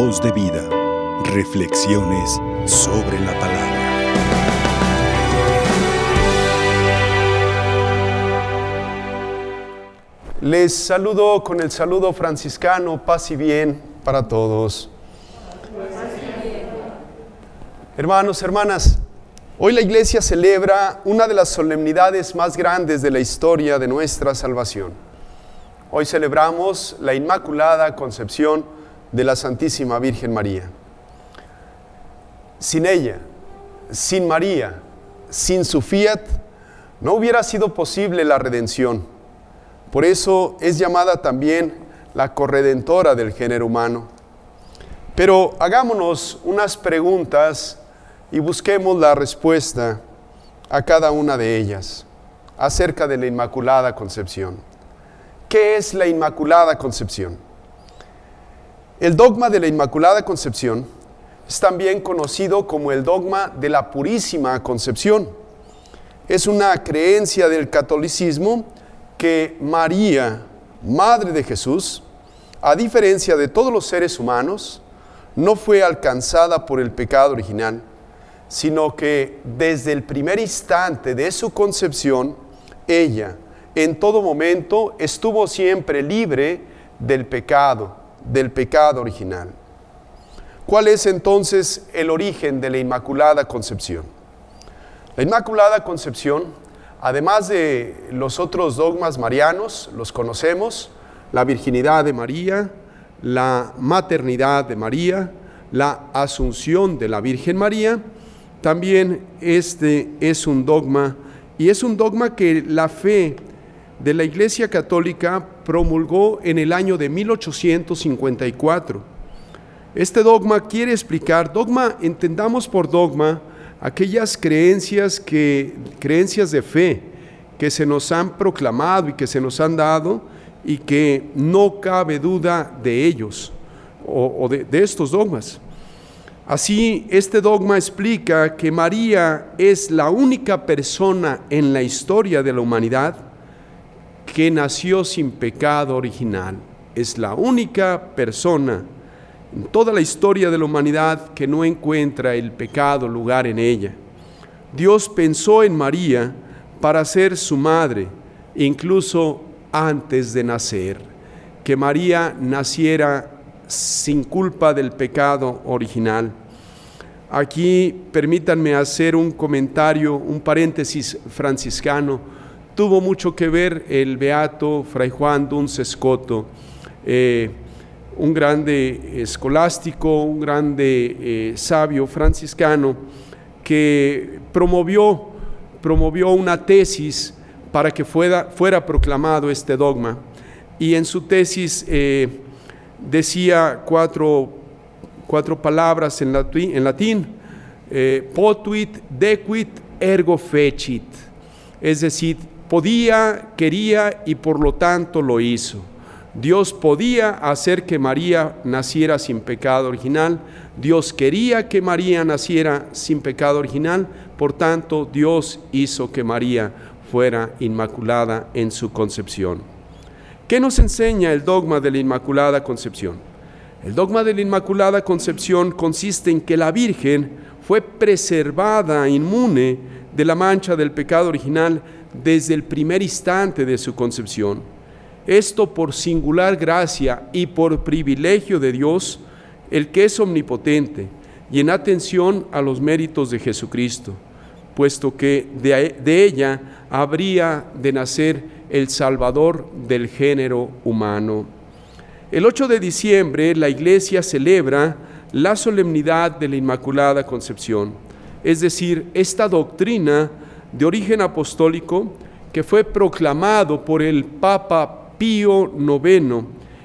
Voz de vida. Reflexiones sobre la palabra. Les saludo con el saludo franciscano, paz y bien para todos. Hermanos, hermanas, hoy la iglesia celebra una de las solemnidades más grandes de la historia de nuestra salvación. Hoy celebramos la Inmaculada Concepción de la Santísima Virgen María. Sin ella, sin María, sin su fiat, no hubiera sido posible la redención. Por eso es llamada también la corredentora del género humano. Pero hagámonos unas preguntas y busquemos la respuesta a cada una de ellas acerca de la Inmaculada Concepción. ¿Qué es la Inmaculada Concepción? El dogma de la Inmaculada Concepción es también conocido como el dogma de la Purísima Concepción. Es una creencia del catolicismo que María, Madre de Jesús, a diferencia de todos los seres humanos, no fue alcanzada por el pecado original, sino que desde el primer instante de su concepción, ella en todo momento estuvo siempre libre del pecado, del pecado original. ¿Cuál es entonces el origen de la Inmaculada Concepción? La Inmaculada Concepción, además de los otros dogmas marianos, los conocemos, la virginidad de María, la maternidad de María, la asunción de la Virgen María, también este es un dogma y es un dogma que la fe de la Iglesia Católica promulgó en el año de 1854. Este dogma quiere explicar, dogma, entendamos por dogma aquellas creencias que creencias de fe que se nos han proclamado y que se nos han dado y que no cabe duda de ellos o, de, de estos dogmas. Así, este dogma explica que María es la única persona en la historia de la humanidad que nació sin pecado original. Es la única persona en toda la historia de la humanidad que no encuentra el pecado lugar en ella. Dios pensó en María para ser su madre, incluso antes de nacer, que María naciera sin culpa del pecado original. Aquí permítanme hacer un comentario, un paréntesis franciscano. Tuvo mucho que ver el beato Fray Juan Duns Escoto, eh, un grande escolástico, un grande eh, sabio franciscano, que promovió, promovió una tesis para que fuera, fuera proclamado este dogma. Y en su tesis eh, decía cuatro, cuatro palabras en latín, potuit, dequit, ergo fecit. Es decir, podía, quería y por lo tanto lo hizo. Dios podía hacer que María naciera sin pecado original, Dios quería que María naciera sin pecado original, por tanto Dios hizo que María fuera inmaculada en su concepción. ¿Qué nos enseña el dogma de la Inmaculada Concepción? El dogma de la Inmaculada Concepción consiste en que la Virgen fue preservada inmune de la mancha del pecado original desde el primer instante de su concepción. Esto por singular gracia y por privilegio de Dios, el que es omnipotente, y en atención a los méritos de Jesucristo, puesto que de, ella habría de nacer el Salvador del género humano. El 8 de diciembre la iglesia celebra la solemnidad de la Inmaculada Concepción, es decir, esta doctrina de origen apostólico que fue proclamado por el Papa Pío IX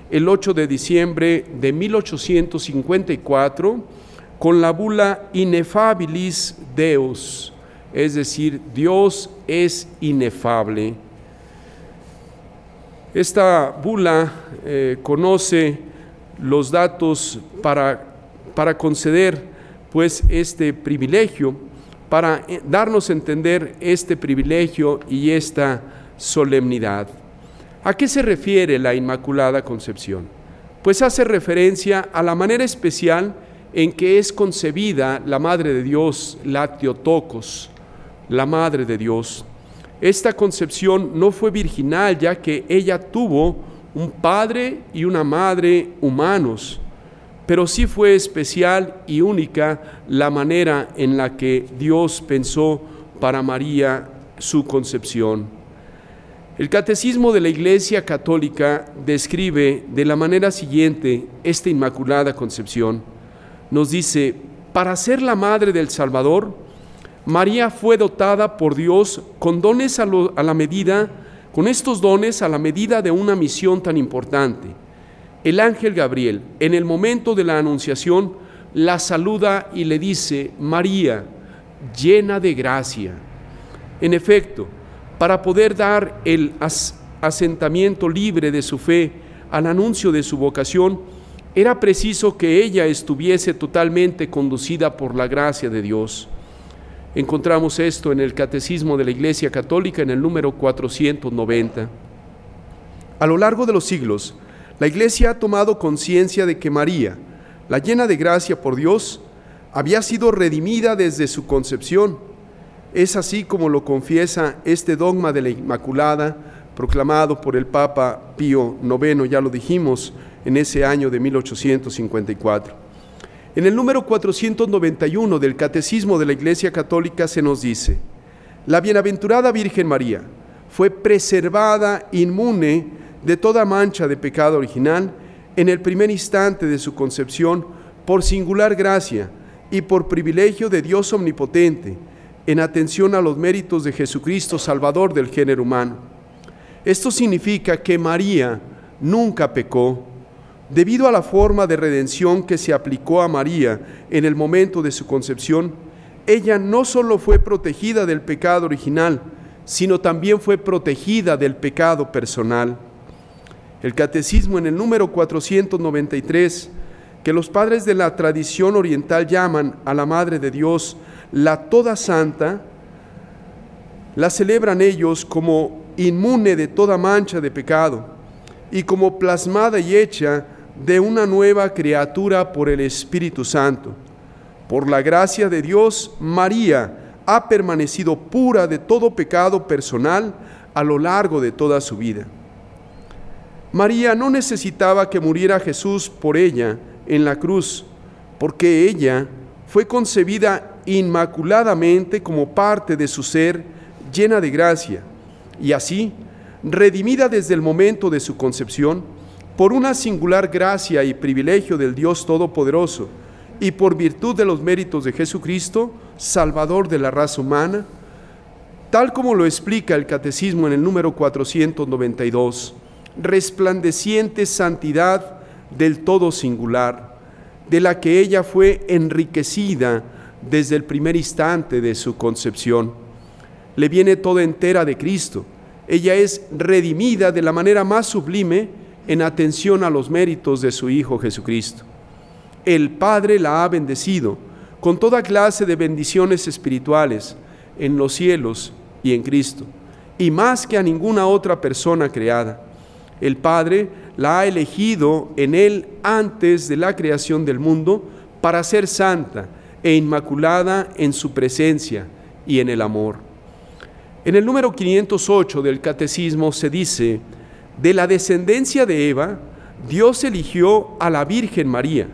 el 8 de diciembre de 1854 con la bula Inefabilis Deus, es decir, Dios es inefable. Esta bula eh, conoce los datos para, para conceder pues este privilegio, para eh, darnos a entender este privilegio y esta solemnidad. ¿A qué se refiere la Inmaculada Concepción? pues hace referencia a la manera especial en que es concebida la Madre de Dios, la Teotocos, la Madre de Dios. Esta concepción no fue virginal, ya que ella tuvo un padre y una madre humanos, pero sí fue especial y única la manera en la que Dios pensó para María su concepción. El catecismo de la Iglesia Católica describe de la manera siguiente esta inmaculada concepción. Nos dice, para ser la madre del Salvador, María fue dotada por Dios con dones a, la medida, con estos dones a la medida de una misión tan importante. El ángel Gabriel, en el momento de la anunciación, la saluda y le dice, María, llena de gracia. En efecto, para poder dar el asentamiento libre de su fe al anuncio de su vocación, era preciso que ella estuviese totalmente conducida por la gracia de Dios. Encontramos esto en el Catecismo de la Iglesia Católica en el número 490. A lo largo de los siglos, la Iglesia ha tomado conciencia de que María, la llena de gracia por Dios, había sido redimida desde su concepción. Es así como lo confiesa este dogma de la Inmaculada, proclamado por el Papa Pío IX, ya lo dijimos, en ese año de 1854. En el número 491 del Catecismo de la Iglesia Católica se nos dice, la bienaventurada Virgen María fue preservada inmune de toda mancha de pecado original en el primer instante de su concepción por singular gracia y por privilegio de Dios omnipotente, en atención a los méritos de Jesucristo, Salvador del género humano. Esto significa que María nunca pecó, Debido a la forma de redención que se aplicó a María en el momento de su concepción, ella no solo fue protegida del pecado original, sino también fue protegida del pecado personal. El catecismo en el número 493, que los padres de la tradición oriental llaman a la Madre de Dios la Toda Santa, la celebran ellos como inmune de toda mancha de pecado y como plasmada y hecha de una nueva criatura por el Espíritu Santo. Por la gracia de Dios, María ha permanecido pura de todo pecado personal a lo largo de toda su vida. María no necesitaba que muriera Jesús por ella en la cruz, porque ella fue concebida inmaculadamente como parte de su ser llena de gracia, y así, redimida desde el momento de su concepción, por una singular gracia y privilegio del Dios Todopoderoso y por virtud de los méritos de Jesucristo, Salvador de la raza humana, tal como lo explica el Catecismo en el número 492, resplandeciente santidad del todo singular, de la que ella fue enriquecida desde el primer instante de su concepción. Le viene toda entera de Cristo. Ella es redimida de la manera más sublime en atención a los méritos de su Hijo Jesucristo. El Padre la ha bendecido con toda clase de bendiciones espirituales en los cielos y en Cristo, y más que a ninguna otra persona creada. El Padre la ha elegido en Él antes de la creación del mundo para ser santa e inmaculada en su presencia y en el amor. En el número 508 del Catecismo se dice, de la descendencia de Eva, Dios eligió a la Virgen María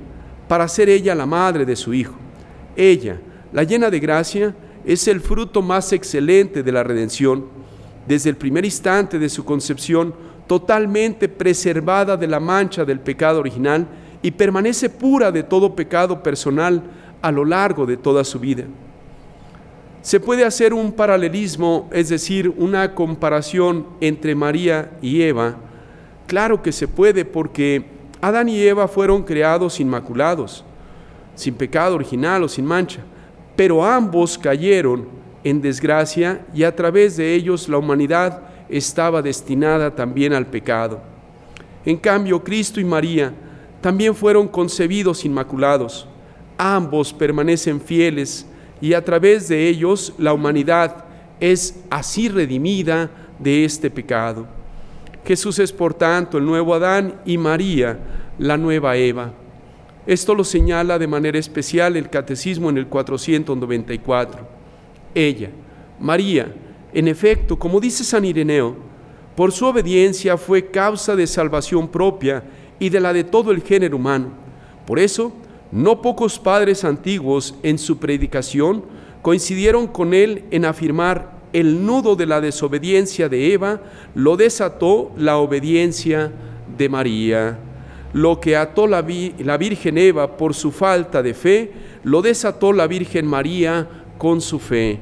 para ser ella la madre de su Hijo. Ella, la llena de gracia, es el fruto más excelente de la redención. Desde el primer instante de su concepción, totalmente preservada de la mancha del pecado original y permanece pura de todo pecado personal a lo largo de toda su vida. Se puede hacer un paralelismo, es decir, una comparación entre María y Eva. Claro que se puede porque Adán y Eva fueron creados inmaculados, sin pecado original o sin mancha, pero ambos cayeron en desgracia y a través de ellos la humanidad estaba destinada también al pecado. En cambio, Cristo y María también fueron concebidos inmaculados. Ambos permanecen fieles y a través de ellos la humanidad es así redimida de este pecado. Jesús es por tanto el nuevo Adán y María la nueva Eva. Esto lo señala de manera especial el Catecismo en el 494. Ella, María, en efecto, como dice San Ireneo, por su obediencia fue causa de salvación propia y de la de todo el género humano. Por eso, no pocos padres antiguos en su predicación coincidieron con él en afirmar el nudo de la desobediencia de Eva lo desató la obediencia de María. Lo que ató la, la, Virgen Eva por su falta de fe, lo desató la Virgen María con su fe.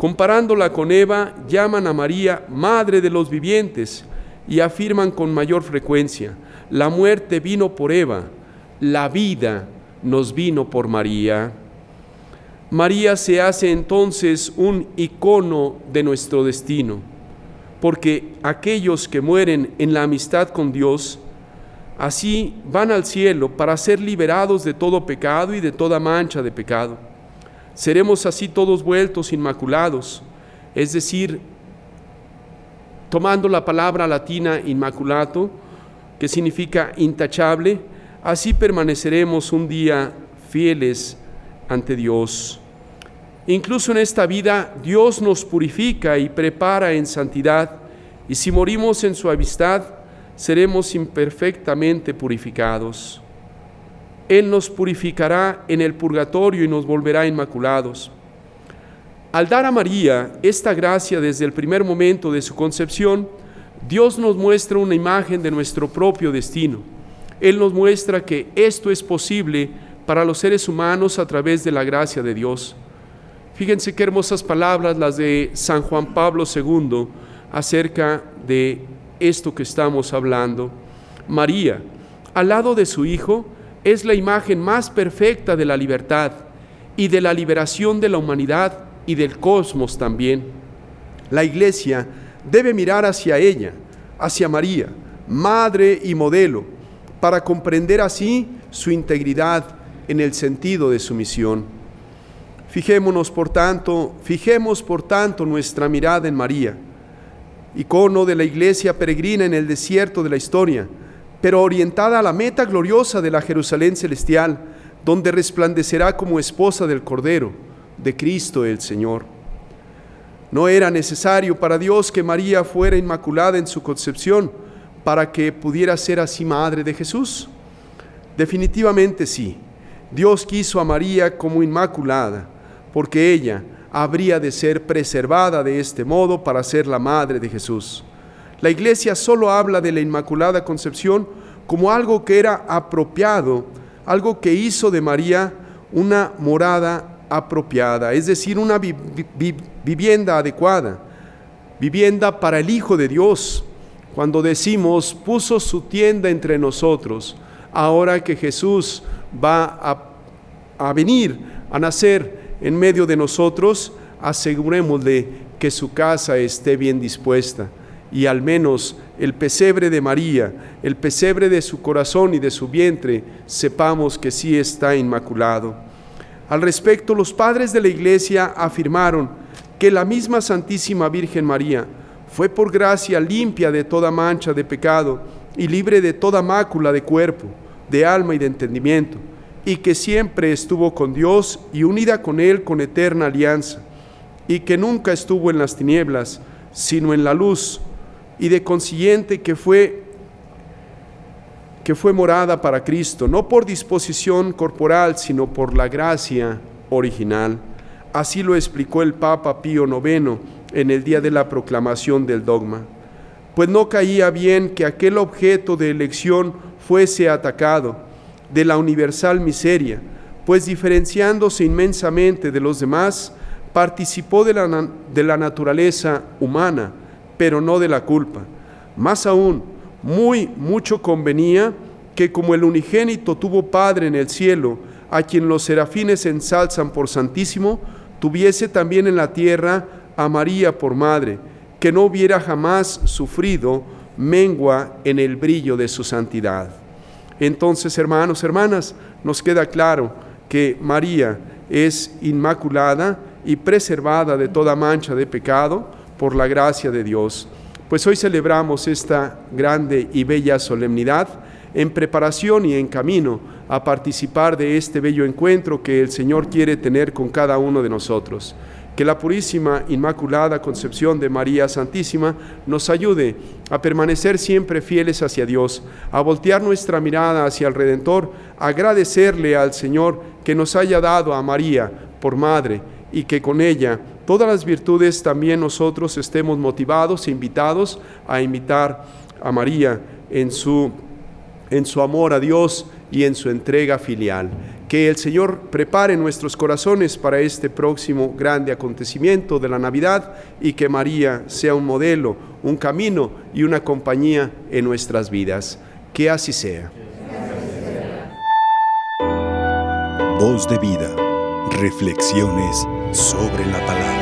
Comparándola con Eva, llaman a María Madre de los vivientes y afirman con mayor frecuencia, la muerte vino por Eva, la vida nos vino por María. María se hace entonces un icono de nuestro destino, porque aquellos que mueren en la amistad con Dios, así van al cielo para ser liberados de todo pecado y de toda mancha de pecado. Seremos así todos vueltos inmaculados, es decir, tomando la palabra latina inmaculato, que significa intachable, así permaneceremos un día fieles ante Dios. Incluso en esta vida Dios nos purifica y prepara en santidad, y si morimos en su amistad, seremos imperfectamente purificados. Él nos purificará en el purgatorio y nos volverá inmaculados. Al dar a María esta gracia desde el primer momento de su concepción, Dios nos muestra una imagen de nuestro propio destino. Él nos muestra que esto es posible para los seres humanos a través de la gracia de Dios. Fíjense qué hermosas palabras las de San Juan Pablo II acerca de esto que estamos hablando. María, al lado de su Hijo, es la imagen más perfecta de la libertad y de la liberación de la humanidad y del cosmos también. La iglesia debe mirar hacia ella, hacia María, madre y modelo, para comprender así su integridad en el sentido de su misión. Fijémonos, por tanto, fijemos por tanto nuestra mirada en María, icono de la iglesia peregrina en el desierto de la historia, pero orientada a la meta gloriosa de la Jerusalén celestial, donde resplandecerá como esposa del Cordero, de Cristo el Señor. No era necesario para Dios que María fuera inmaculada en su concepción para que pudiera ser así madre de Jesús. Definitivamente sí. Dios quiso a María como inmaculada, porque ella habría de ser preservada de este modo para ser la madre de Jesús. La iglesia solo habla de la Inmaculada Concepción como algo que era apropiado, algo que hizo de María una morada apropiada, es decir, una vivienda adecuada, vivienda para el Hijo de Dios. Cuando decimos, puso su tienda entre nosotros, ahora que Jesús va a, a venir a nacer en medio de nosotros, asegurémosle que su casa esté bien dispuesta y al menos el pesebre de María, el pesebre de su corazón y de su vientre, sepamos que sí está inmaculado. Al respecto, los padres de la iglesia afirmaron que la misma Santísima Virgen María fue por gracia limpia de toda mancha de pecado y libre de toda mácula de cuerpo de alma y de entendimiento, y que siempre estuvo con Dios y unida con Él con eterna alianza, y que nunca estuvo en las tinieblas, sino en la luz, y de consiguiente que fue que fue morada para Cristo, no por disposición corporal, sino por la gracia original. Así lo explicó el Papa Pío IX en el día de la proclamación del dogma. Pues no caía bien que aquel objeto de elección fuese atacado de la universal miseria, pues diferenciándose inmensamente de los demás, participó de la, de la naturaleza humana, pero no de la culpa. Más aún, muy mucho convenía que como el unigénito tuvo Padre en el cielo, a quien los serafines ensalzan por santísimo, tuviese también en la tierra a María por madre, que no hubiera jamás sufrido mengua en el brillo de su santidad. Entonces, hermanos, hermanas, nos queda claro que María es inmaculada y preservada de toda mancha de pecado por la gracia de Dios. Pues hoy celebramos esta grande y bella solemnidad en preparación y en camino a participar de este bello encuentro que el Señor quiere tener con cada uno de nosotros. Que la purísima, inmaculada concepción de María Santísima nos ayude a permanecer siempre fieles hacia Dios, a voltear nuestra mirada hacia el Redentor, a agradecerle al Señor que nos haya dado a María por madre y que con ella todas las virtudes también nosotros estemos motivados e invitados a imitar a María en su, en su amor a Dios y en su entrega filial. Que el Señor prepare nuestros corazones para este próximo grande acontecimiento de la Navidad y que María sea un modelo, un camino y una compañía en nuestras vidas. Que así sea. Voz de vida. Reflexiones sobre la palabra.